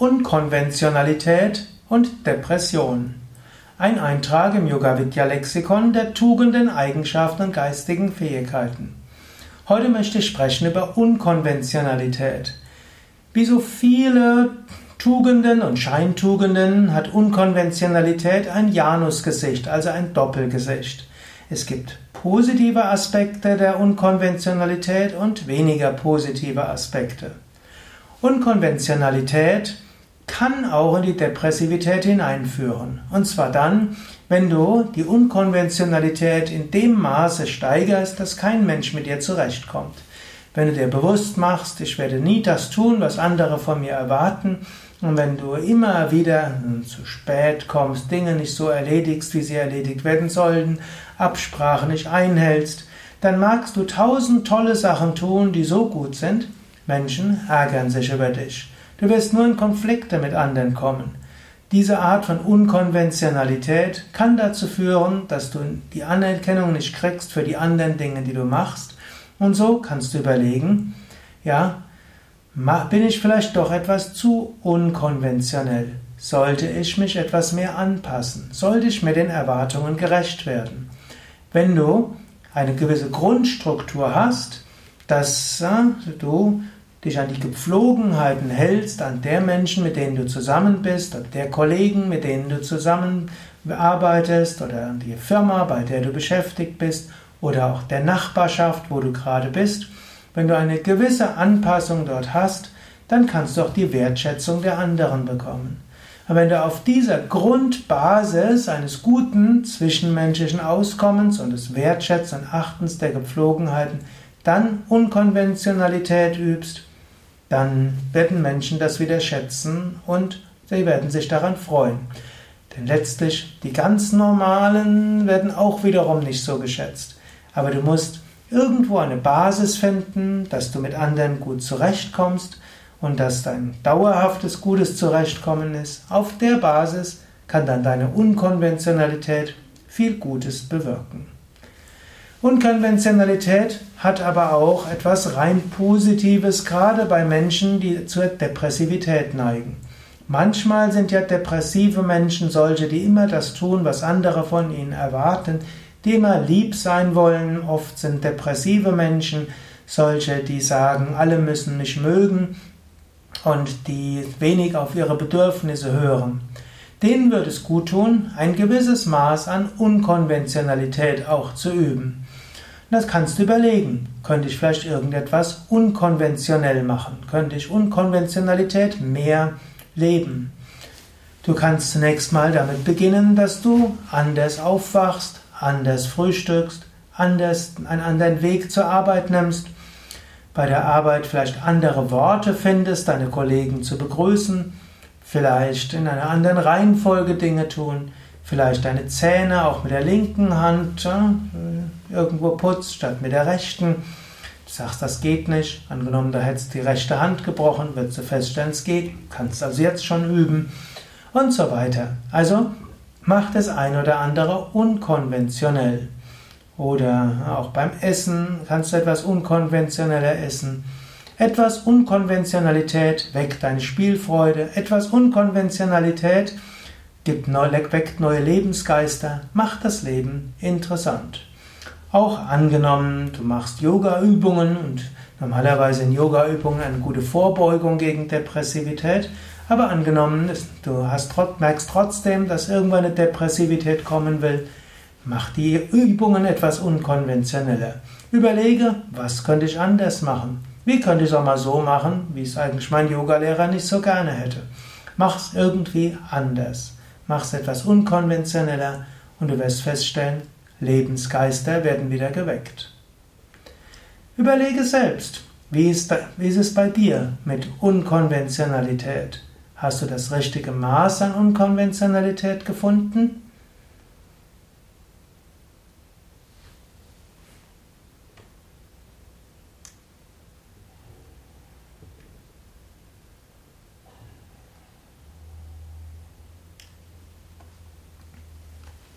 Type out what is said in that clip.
Unkonventionalität und Depression. Ein Eintrag im Yoga Vidya Lexikon der Tugenden, Eigenschaften und geistigen Fähigkeiten. Heute möchte ich sprechen über Unkonventionalität. Wie so viele Tugenden und Scheintugenden hat Unkonventionalität ein Janusgesicht, also ein Doppelgesicht. Es gibt positive Aspekte der Unkonventionalität und weniger positive Aspekte. Unkonventionalität kann auch in die Depressivität hineinführen. Und zwar dann, wenn du die Unkonventionalität in dem Maße steigerst, dass kein Mensch mit dir zurechtkommt. Wenn du dir bewusst machst, ich werde nie das tun, was andere von mir erwarten, und wenn du immer wieder zu spät kommst, Dinge nicht so erledigst, wie sie erledigt werden sollten, Absprachen nicht einhältst, dann magst du tausend tolle Sachen tun, die so gut sind, Menschen ärgern sich über dich. Du wirst nur in Konflikte mit anderen kommen. Diese Art von Unkonventionalität kann dazu führen, dass du die Anerkennung nicht kriegst für die anderen Dinge, die du machst. Und so kannst du überlegen, ja, bin ich vielleicht doch etwas zu unkonventionell? Sollte ich mich etwas mehr anpassen? Sollte ich mir den Erwartungen gerecht werden? Wenn du eine gewisse Grundstruktur hast, dass äh, du dich an die Gepflogenheiten hältst, an der Menschen, mit denen du zusammen bist, an der Kollegen, mit denen du zusammenarbeitest oder an die Firma, bei der du beschäftigt bist oder auch der Nachbarschaft, wo du gerade bist, wenn du eine gewisse Anpassung dort hast, dann kannst du auch die Wertschätzung der anderen bekommen. Aber wenn du auf dieser Grundbasis eines guten zwischenmenschlichen Auskommens und des Wertschätzens und Achtens der Gepflogenheiten dann Unkonventionalität übst, dann werden Menschen das wieder schätzen und sie werden sich daran freuen. Denn letztlich die ganz normalen werden auch wiederum nicht so geschätzt. Aber du musst irgendwo eine Basis finden, dass du mit anderen gut zurechtkommst und dass dein dauerhaftes gutes Zurechtkommen ist. Auf der Basis kann dann deine Unkonventionalität viel Gutes bewirken. Unkonventionalität hat aber auch etwas rein Positives, gerade bei Menschen, die zur Depressivität neigen. Manchmal sind ja depressive Menschen solche, die immer das tun, was andere von ihnen erwarten, die immer lieb sein wollen. Oft sind depressive Menschen solche, die sagen, alle müssen mich mögen und die wenig auf ihre Bedürfnisse hören. Denen würde es gut tun, ein gewisses Maß an Unkonventionalität auch zu üben. Das kannst du überlegen. Könnte ich vielleicht irgendetwas unkonventionell machen? Könnte ich Unkonventionalität mehr leben? Du kannst zunächst mal damit beginnen, dass du anders aufwachst, anders frühstückst, anders einen anderen Weg zur Arbeit nimmst, bei der Arbeit vielleicht andere Worte findest, deine Kollegen zu begrüßen, vielleicht in einer anderen Reihenfolge Dinge tun, vielleicht deine Zähne auch mit der linken Hand irgendwo putzt statt mit der rechten. Du sagst, das geht nicht. Angenommen, da hättest die rechte Hand gebrochen, wirst du feststellen, es geht. Kannst also jetzt schon üben und so weiter. Also Mach das ein oder andere unkonventionell. Oder auch beim Essen kannst du etwas unkonventioneller essen. Etwas Unkonventionalität weckt deine Spielfreude. Etwas Unkonventionalität gibt neu, weckt neue Lebensgeister, macht das Leben interessant. Auch angenommen, du machst Yoga-Übungen und normalerweise in Yoga-Übungen eine gute Vorbeugung gegen Depressivität, aber angenommen, du hast, merkst trotzdem, dass irgendwann eine Depressivität kommen will, mach die Übungen etwas unkonventioneller. Überlege, was könnte ich anders machen? Wie könnte ich es auch mal so machen, wie es eigentlich mein Yogalehrer nicht so gerne hätte? Mach es irgendwie anders. Mach es etwas unkonventioneller und du wirst feststellen, Lebensgeister werden wieder geweckt. Überlege selbst, wie ist, wie ist es bei dir mit Unkonventionalität? Hast du das richtige Maß an Unkonventionalität gefunden?